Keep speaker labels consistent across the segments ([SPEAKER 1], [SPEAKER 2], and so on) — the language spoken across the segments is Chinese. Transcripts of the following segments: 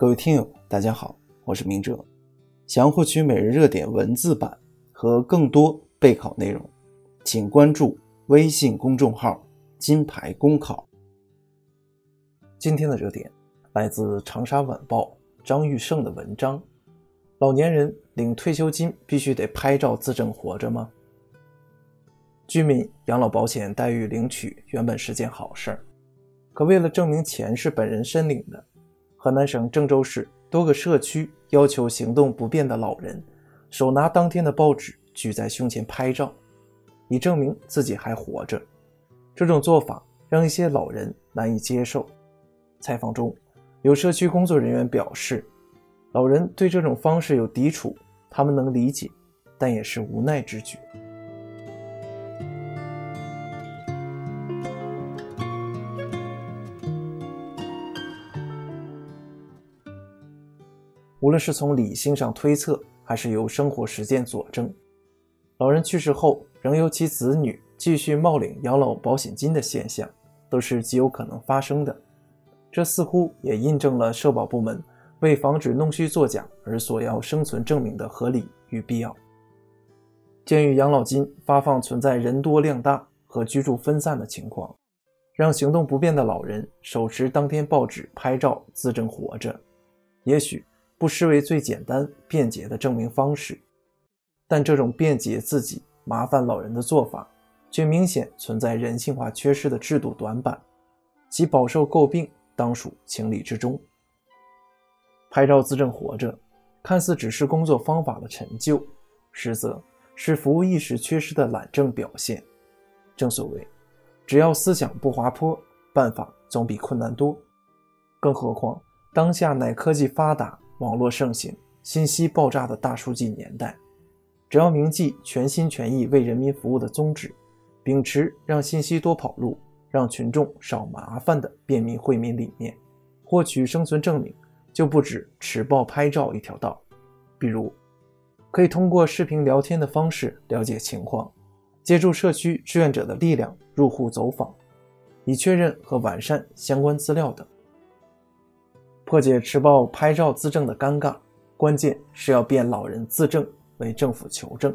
[SPEAKER 1] 各位听友，大家好，我是明哲。想要获取每日热点文字版和更多备考内容，请关注微信公众号“金牌公考”。今天的热点来自《长沙晚报》张玉胜的文章：老年人领退休金必须得拍照自证活着吗？居民养老保险待遇领取原本是件好事儿，可为了证明钱是本人申领的。河南省郑州市多个社区要求行动不便的老人手拿当天的报纸举在胸前拍照，以证明自己还活着。这种做法让一些老人难以接受。采访中，有社区工作人员表示，老人对这种方式有抵触，他们能理解，但也是无奈之举。无论是从理性上推测，还是由生活实践佐证，老人去世后仍由其子女继续冒领养老保险金的现象，都是极有可能发生的。这似乎也印证了社保部门为防止弄虚作假而索要生存证明的合理与必要。鉴于养老金发放存在人多量大和居住分散的情况，让行动不便的老人手持当天报纸拍照自证活着，也许。不失为最简单便捷的证明方式，但这种便捷自己麻烦老人的做法，却明显存在人性化缺失的制度短板，其饱受诟病当属情理之中。拍照自证活着，看似只是工作方法的陈旧，实则是服务意识缺失的懒政表现。正所谓，只要思想不滑坡，办法总比困难多。更何况当下乃科技发达。网络盛行、信息爆炸的大数据年代，只要铭记全心全意为人民服务的宗旨，秉持让信息多跑路、让群众少麻烦的便民惠民理念，获取生存证明就不止持报拍照一条道。比如，可以通过视频聊天的方式了解情况，借助社区志愿者的力量入户走访，以确认和完善相关资料等。破解持报拍照自证的尴尬，关键是要变老人自证为政府求证，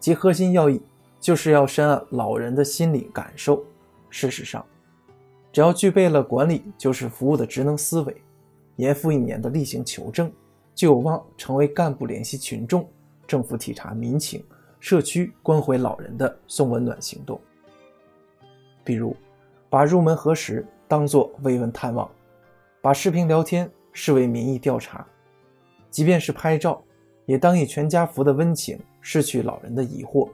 [SPEAKER 1] 其核心要义就是要深谙老人的心理感受。事实上，只要具备了管理就是服务的职能思维，年复一年的例行求证，就有望成为干部联系群众、政府体察民情、社区关怀老人的送温暖行动。比如，把入门核实当作慰问探望。把视频聊天视为民意调查，即便是拍照，也当以全家福的温情拭去老人的疑惑。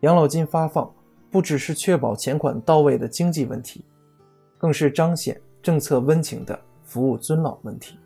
[SPEAKER 1] 养老金发放不只是确保钱款到位的经济问题，更是彰显政策温情的服务尊老问题。